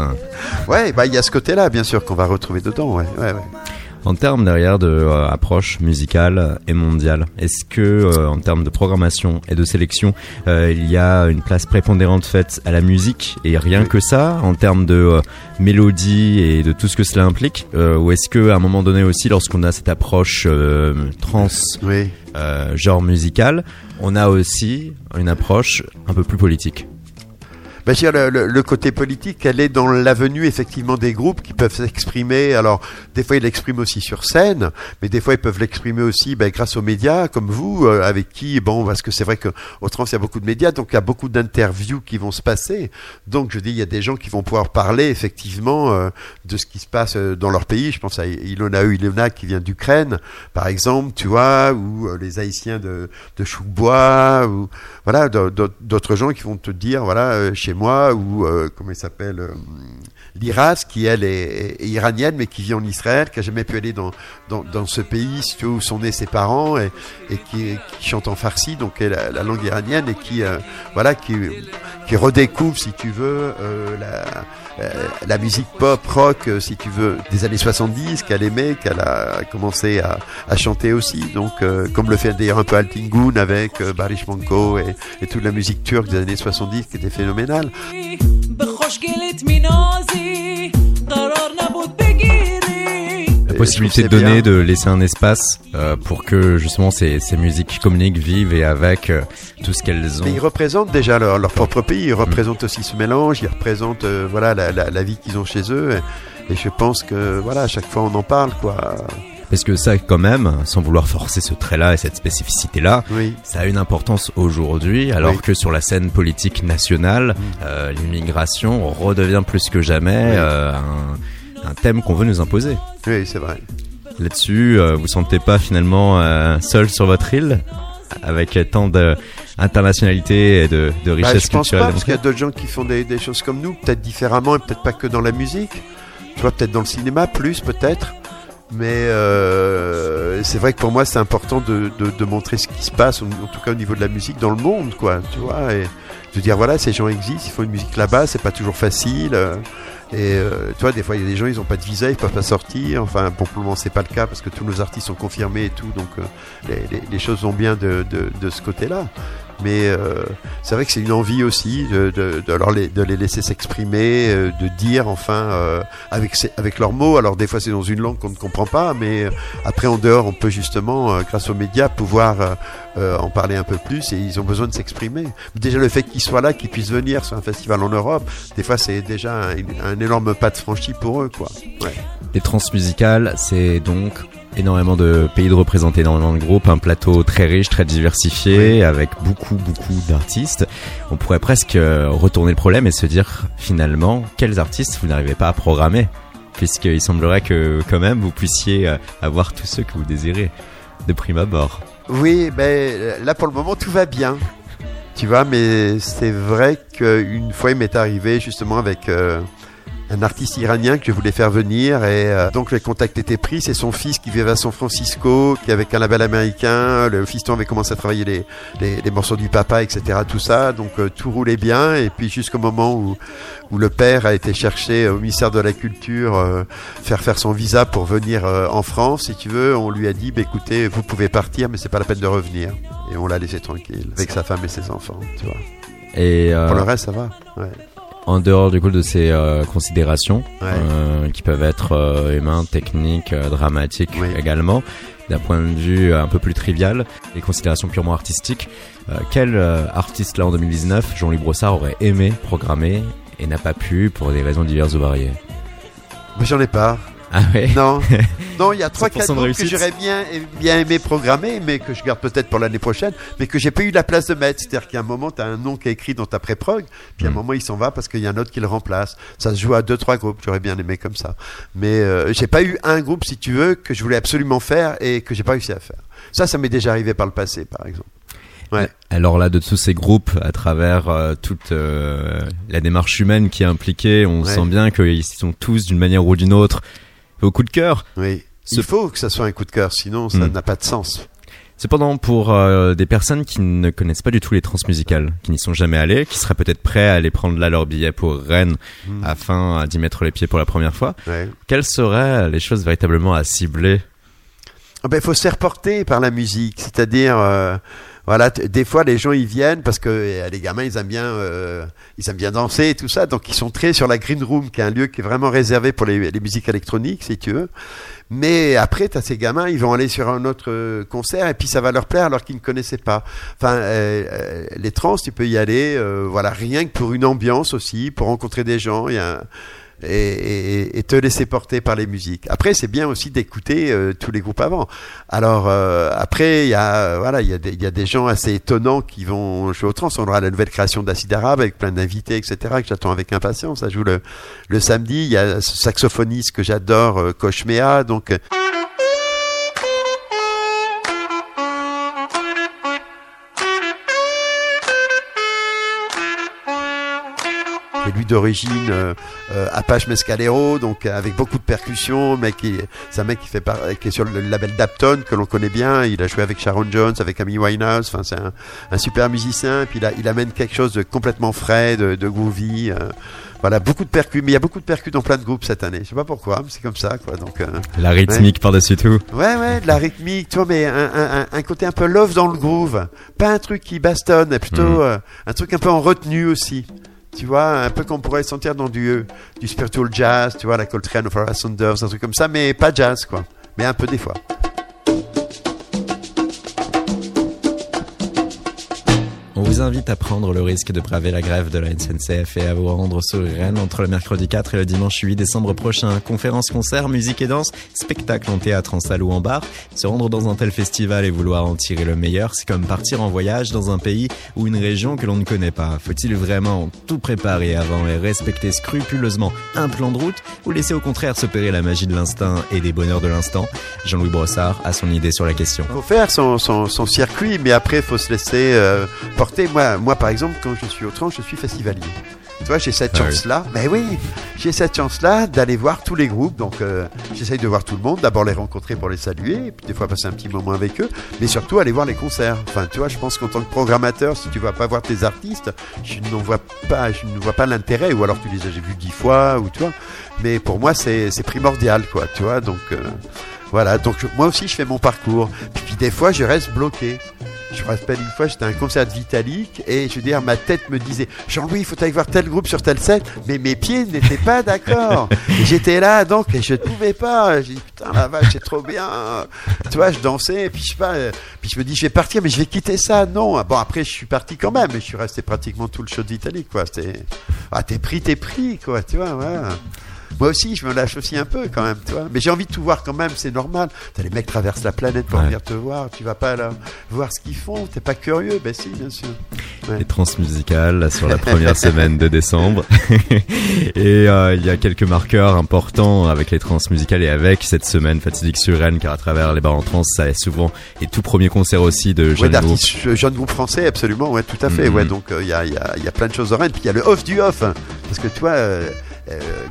B: ouais, bah il y a ce côté-là, bien sûr, qu'on va retrouver dedans. Ouais, ouais, ouais.
A: En termes derrière de euh, approche musicale et mondiale, est-ce que euh, en termes de programmation et de sélection, euh, il y a une place prépondérante faite à la musique et rien que ça en termes de mélodie et de tout ce que cela implique, ou est-ce que à un moment donné aussi, lorsqu'on a cette approche trans
B: Oui.
A: genre musical, on a aussi une approche un peu plus politique?
B: Ben, je le, le- côté politique, elle est dans l'avenue effectivement des groupes qui peuvent s'exprimer. Alors, des fois, ils l'expriment aussi sur scène, mais des fois, ils peuvent l'exprimer aussi ben, grâce aux médias, comme vous, euh, avec qui, bon, parce que c'est vrai qu'au trans, il y a beaucoup de médias, donc il y a beaucoup d'interviews qui vont se passer. Donc, je dis, il y a des gens qui vont pouvoir parler effectivement euh, de ce qui se passe euh, dans leur pays. Je pense à Ilona. Ilona qui vient d'Ukraine, par exemple, tu vois, ou les Haïtiens de, de Choukbois, ou voilà, d'au- d'au- d'autres gens qui vont te dire, voilà, chez moi, ou euh, comment il s'appelle, euh, Liraz, qui elle est, iranienne, mais qui vit en Israël, qui a jamais pu aller dans, dans, ce pays, où sont nés ses parents, et, qui, chante en farsi, donc la, la langue iranienne, et qui, euh, voilà, qui, qui redécouvre, si tu veux, euh, la, euh, la musique pop, rock, si tu veux, des années 70, qu'elle aimait, qu'elle a commencé à, chanter aussi. Donc, comme le fait d'ailleurs un peu Altingun avec Barış Manko et toute la musique turque des années 70 qui était phénoménale.
A: La possibilité de donner,
B: bien.
A: de laisser un espace euh, pour que justement ces, ces musiques communiquent, vivent et avec euh, tout ce qu'elles
B: Mais ils
A: ont.
B: représentent déjà leur, leur propre pays, ils représentent aussi ce mélange, ils représentent euh, voilà la, la, la vie qu'ils ont chez eux. Et, et je pense que voilà, à chaque fois on en parle, quoi.
A: Parce que ça, quand même, sans vouloir forcer ce trait-là et cette spécificité-là,
B: Oui.
A: ça a une importance aujourd'hui, alors
B: Oui.
A: que sur la scène politique nationale, euh, l'immigration redevient plus que jamais
B: Oui.
A: euh, un, un thème qu'on veut nous imposer.
B: Oui, c'est vrai.
A: Là-dessus, euh, vous sentez pas finalement euh, seul sur votre île avec tant d'internationalité et de, de
B: Bah,
A: richesse
B: je pense
A: culturelle
B: pas, parce qu'il y a d'autres gens qui font des, des choses comme nous, peut-être différemment et peut-être pas que dans la musique. Tu vois, peut-être dans le cinéma, plus peut-être. Mais euh, c'est vrai que pour moi, c'est important de, de, de montrer ce qui se passe, en, tout cas au niveau de la musique dans le monde, quoi. Tu vois, et de dire voilà, ces gens existent, ils font une musique là-bas, c'est pas toujours facile. euh, et euh, tu vois, des fois, il y a des gens, ils ont pas de visa, ils peuvent pas sortir. Enfin, pour le moment, c'est pas le cas parce que tous nos artistes sont confirmés et tout, donc euh, les, les, les choses vont bien de, de, de ce côté-là. Mais euh, c'est vrai que c'est une envie aussi de, de, de, les, de les laisser s'exprimer, euh, de dire enfin euh, avec, avec leurs mots. Alors des fois c'est dans une langue qu'on ne comprend pas, mais après en dehors on peut justement, grâce aux médias, pouvoir en parler un peu plus et ils ont besoin de s'exprimer. Déjà le fait qu'ils soient là, qu'ils puissent venir sur un festival en Europe, des fois c'est déjà un, un énorme pas de franchi pour eux. quoi. Ouais.
A: Les transmusicales, c'est donc énormément de pays de représenter, énormément de groupes, un plateau très riche, très diversifié, avec beaucoup, beaucoup d'artistes. On pourrait presque euh, retourner le problème et se dire finalement, quels artistes vous n'arrivez pas à programmer? Puisqu'il semblerait que quand même vous puissiez euh, avoir tous ceux que vous désirez de prime abord.
B: Oui, ben là pour le moment tout va bien. Tu vois, mais c'est vrai qu'une fois il m'est arrivé justement avec euh, un artiste iranien que je voulais faire venir et euh, donc le contact était pris. C'est son fils qui vivait à San Francisco, qui avec un label américain. Le fiston avait commencé à travailler les, les, les morceaux du papa, etc. Tout ça, donc euh, tout roulait bien. Et puis jusqu'au moment où, où le père a été chercher au ministère de la Culture euh, faire faire son visa pour venir euh, en France, si tu veux, on lui a dit, bah, écoutez, vous pouvez partir, mais c'est pas la peine de revenir. Et on l'a laissé tranquille avec sa femme et ses enfants. Tu vois.
A: Et euh,
B: Pour le reste, ça va. Ouais.
A: En dehors du coup de ces euh, considérations
B: Ouais.
A: euh, qui peuvent être euh, humains, techniques, euh, dramatiques
B: Oui.
A: également, d'un point de vue un peu plus trivial, les considérations purement artistiques, quel artiste là en 2019 Jean-Louis Brossard aurait aimé programmer et n'a pas pu pour des raisons diverses ou variées?
B: Mais j'en ai pas.
A: Ah ouais
B: Non, <laughs> non, il y a trois
A: 100%
B: quatre
A: de
B: groupes que j'aurais bien bien aimé programmer, mais que je garde peut-être pour l'année prochaine, mais que j'ai pas eu la place de mettre. C'est-à-dire qu'à un moment, tu as un nom qui est écrit dans ta pré-prog, puis à un
A: Mm.
B: moment, il s'en va parce qu'il y a un autre qui le remplace. Ça se joue à deux trois groupes. J'aurais bien aimé comme ça, mais euh, j'ai pas eu un groupe, si tu veux, que je voulais absolument faire et que j'ai pas réussi à faire. Ça, ça m'est déjà arrivé par le passé, par exemple. Ouais.
A: Alors là, de tous ces groupes, à travers euh, toute euh, la démarche humaine qui est impliquée, on
B: Ouais.
A: sent bien qu'ils sont tous, d'une manière ou d'une autre, au coup de cœur.
B: Oui. Il faut que ça soit un coup de cœur, sinon ça
A: Mm.
B: n'a pas de sens.
A: Cependant, pour euh, des personnes qui ne connaissent pas du tout les transmusicales, qui n'y sont jamais allées, qui seraient peut-être prêts à aller prendre là leur billet pour Rennes
B: Mm.
A: afin euh, d'y mettre les pieds pour la première fois,
B: Ouais.
A: quelles seraient les choses véritablement à cibler?
B: Ah ben, il faut se faire porter par la musique, c'est-à-dire, euh, voilà, des fois les gens ils viennent parce que euh, les gamins ils aiment bien, euh, ils aiment bien danser et tout ça, donc ils sont très sur la green room, qui est un lieu qui est vraiment réservé pour les, musiques électroniques, si tu veux. Mais après, tu as ces gamins, ils vont aller sur un autre euh, concert et puis ça va leur plaire alors qu'ils ne connaissaient pas. Enfin, euh, euh, les trans, tu peux y aller, euh, voilà, rien que pour une ambiance aussi, pour rencontrer des gens. Il y a et, et- et te laisser porter par les musiques. Après, c'est bien aussi d'écouter euh, tous les groupes avant. Alors euh, après, il y a euh, voilà, il y, y a des gens assez étonnants qui vont jouer au trans. On aura la nouvelle création d'Acide Arabe avec plein d'invités, etc. que j'attends avec impatience. Ça joue le, le samedi. Il y a saxophoniste que j'adore, euh, Koshmea. Donc est lui d'origine euh, euh, Apache Mescalero, donc avec beaucoup de percussions, mais qui c'est un mec qui fait par- qui est sur le label Dapton que l'on connaît bien. Il a joué avec Sharon Jones, avec Amy Winehouse. Enfin, c'est un, un super musicien. Et puis là, il amène quelque chose de complètement frais, de, de groovy. euh, voilà, beaucoup de percus, mais il y a beaucoup de percus dans plein de groupes cette année. Je sais pas pourquoi, mais c'est comme ça, quoi. Donc, euh,
A: La rythmique par-dessus tout.
B: Ouais, ouais, de la rythmique, tu vois, mais un, un, côté un peu love dans le groove. Pas un truc qui bastonne, mais plutôt euh, un truc un peu en retenue aussi. Tu vois, un peu qu'on pourrait sentir dans du, euh, du spiritual jazz, tu vois, la Coltrane of Farrah Saunders, un truc comme ça, mais pas jazz, quoi. Mais un peu des fois.
A: On vous invite à prendre le risque de braver la grève de la SNCF et à vous rendre sur Rennes entre le mercredi 4 et le dimanche 8 décembre prochain. Conférences, concerts, musique et danse, spectacles en théâtre, en salle ou en bar. Se rendre dans un tel festival et vouloir en tirer le meilleur, c'est comme partir en voyage dans un pays ou une région que l'on ne connaît pas. Faut-il vraiment tout préparer avant et respecter scrupuleusement un plan de route ou laisser au contraire s'opérer la magie de l'instinct et des bonheurs de l'instant? Jean-Louis Brossard a son idée sur la question.
B: faut faire son, son, son circuit, mais après, faut se laisser euh, porter. Moi, moi, par exemple, quand je suis au trans, je suis festivalier. Tu vois, j'ai cette
A: Ah oui.
B: chance-là. Mais oui, j'ai cette chance-là d'aller voir tous les groupes. Donc, euh, j'essaye de voir tout le monde. D'abord les rencontrer pour les saluer, et puis des fois passer un petit moment avec eux, mais surtout aller voir les concerts. Enfin, tu vois, je pense qu'en tant que programmateur, si tu vas pas voir tes artistes, je n'en vois pas, je ne vois pas l'intérêt. Ou alors tu les as vus dix fois, ou tu vois. Mais pour moi, c'est primordial, quoi. Tu vois, donc. euh, voilà, donc moi aussi je fais mon parcours. Puis, puis des fois je reste bloqué. Je me rappelle une fois, j'étais à un concert de Vitalik et je veux dire, ma tête me disait Jean-Louis, il faut aller voir tel groupe sur telle scène, mais mes pieds n'étaient pas d'accord. Et <laughs> J'étais là donc et je ne pouvais pas. J'ai dit putain la vache, c'est trop bien. Tu vois, je dansais et puis je sais pas, euh, puis je me dis je vais partir, mais je vais quitter ça. Non, bon après je suis parti quand même, mais je suis resté pratiquement tout le show de Vitalik quoi. Ah t'es pris, t'es pris quoi, tu vois. Voilà. Moi aussi, je me lâche aussi un peu quand même, tu vois. Mais j'ai envie de tout voir quand même, c'est normal. T'as les mecs traversent la planète pour
A: Ouais.
B: venir te voir. Tu vas pas là voir ce qu'ils font. T'es pas curieux Ben si, bien sûr.
A: les transmusicales là, sur la première <laughs> semaine de décembre. <laughs> et euh, il y a quelques marqueurs importants avec les transmusicales et avec cette semaine fatidique sur Rennes, car à travers les bars en trans, ça est souvent les tout premiers concerts aussi de
B: Ouais,
A: jeunes groupes.
B: d'artistes euh, jeunes groupes français, absolument, ouais, tout à fait.
A: Mhm.
B: Ouais, donc il y, a, y, a, y a plein de choses en Rennes. Puis il y a le off du off. hein. parce que toi, euh, euh,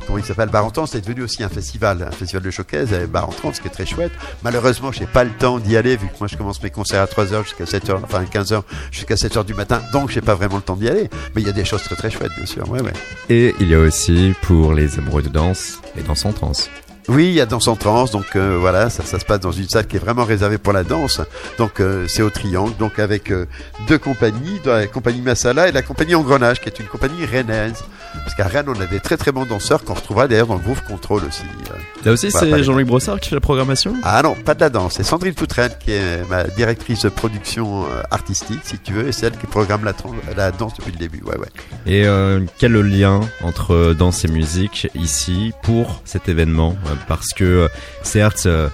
B: comment il s'appelle Bar en Trance, c'est devenu aussi un festival, un festival de showcase, euh, Bar en Trance, ce qui est très chouette. Malheureusement, j'ai pas le temps d'y aller, vu que moi je commence mes concerts à 3h jusqu'à 7h, enfin 15h jusqu'à 7h du matin, donc j'ai pas vraiment le temps d'y aller. Mais il y a des choses très très chouettes, bien sûr. Ouais, ouais.
A: Et il y a aussi pour les amoureux de danse et danse en trance.
B: Oui, il y a Danse en Trance, donc euh, voilà, ça, ça se passe dans une salle qui est vraiment réservée pour la danse. Donc euh, c'est au Triangle, donc avec euh, deux compagnies, la compagnie Massala et la compagnie Engrenage, qui est une compagnie rennaise. Parce qu'à Rennes, on a des très très bons danseurs qu'on retrouvera d'ailleurs dans le Groove Control aussi. euh.
A: Là aussi,
B: Voilà,
A: c'est Jean-Luc Brossard qui fait la programmation
B: Ah non, pas de la danse, c'est Sandrine Poutrenne qui est ma directrice de production euh, artistique, si tu veux, et c'est elle qui programme la, danse depuis le début. Ouais, ouais.
A: Et euh, quel est le lien entre danse et musique ici pour cet événement? Euh, Parce que euh, certes, euh,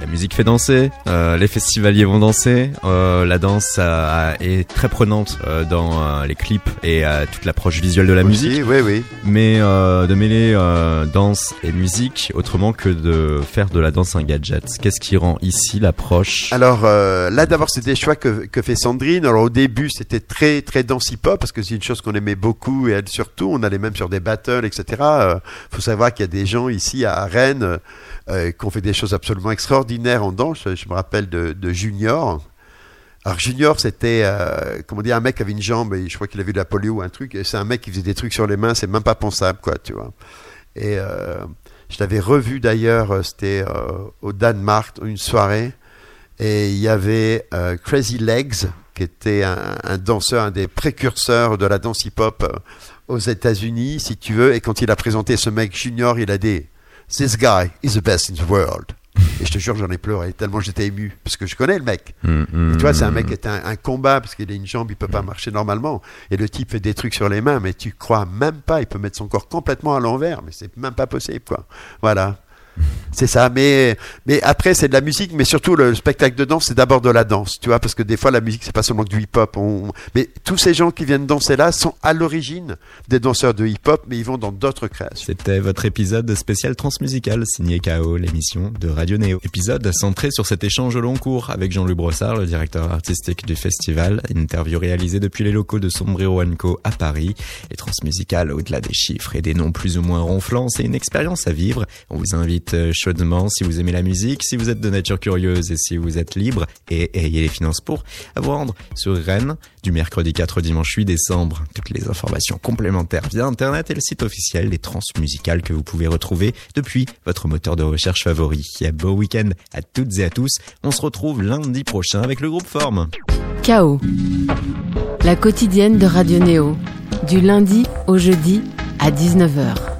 A: la musique fait danser, euh, les festivaliers vont danser, euh, la danse euh, est très prenante dans les clips et toute l'approche visuelle de la
B: Aussi,
A: musique,
B: Oui, oui.
A: mais de mêler danse et musique autrement que de faire de la danse un gadget. Qu'est-ce qui rend ici l'approche?
B: Alors là d'abord c'est des choix que, que fait Sandrine. Alors au début c'était très très danse hip-hop parce que c'est une chose qu'on aimait beaucoup et elle surtout. On allait même sur des battles etc. Faut savoir qu'il y a des gens ici à Rennes qui ont fait des choses absolument extraordinaires en danse. Je, me rappelle de, Junior. Alors Junior c'était euh, comment dire un mec qui avait une jambe et je crois qu'il avait de la polio ou un truc. C'est un mec qui faisait des trucs sur les mains. C'est même pas pensable quoi tu vois. Et euh, je l'avais revu d'ailleurs. euh, C'était au Danemark une soirée. Et il y avait Crazy Legs, qui était un, un danseur, un des précurseurs de la danse hip-hop aux États-Unis, si tu veux. Et quand il a présenté ce mec junior, il a dit This guy is the best in the world. Et je te jure, j'en ai pleuré tellement j'étais ému, parce que je connais le mec.
A: Hum, hum,
B: Et tu vois, c'est un
A: hum.
B: mec qui est un, un combat parce qu'il a une jambe, il peut pas marcher normalement. Et le type fait des trucs sur les mains, mais tu crois même pas, il peut mettre son corps complètement à l'envers, mais c'est même pas possible, quoi. Voilà. C'est ça, mais, mais après c'est de la musique, mais surtout le spectacle de danse, c'est d'abord de la danse, tu vois, parce que des fois la musique c'est pas seulement du hip-hop. Mais tous ces gens qui viennent danser là sont à l'origine des danseurs de hip-hop, mais ils vont dans d'autres créations.
A: C'était votre épisode spécial transmusical signé KO, l'émission de Radio Néo. Épisode centré sur cet échange au long cours avec Jean-Luc Brossard, le directeur artistique du festival. Interview réalisée depuis les locaux de Sombrero Co à Paris. Les transmusicales, au-delà des chiffres et des noms plus ou moins ronflants, c'est une expérience à vivre. On vous invite euh, chaudement, si vous aimez la musique, si vous êtes de nature curieuse et si vous êtes libre et ayez les finances pour, à vous rendre sur Rennes du mercredi 4 au dimanche 8 décembre. Toutes les informations complémentaires via Internet et le site officiel des transmusicales que vous pouvez retrouver depuis votre moteur de recherche favori. Et beau week-end à toutes et à tous. On se retrouve lundi prochain avec le groupe Forme.
F: Chaos. La quotidienne de Radio Néo. Du lundi au jeudi à 19h.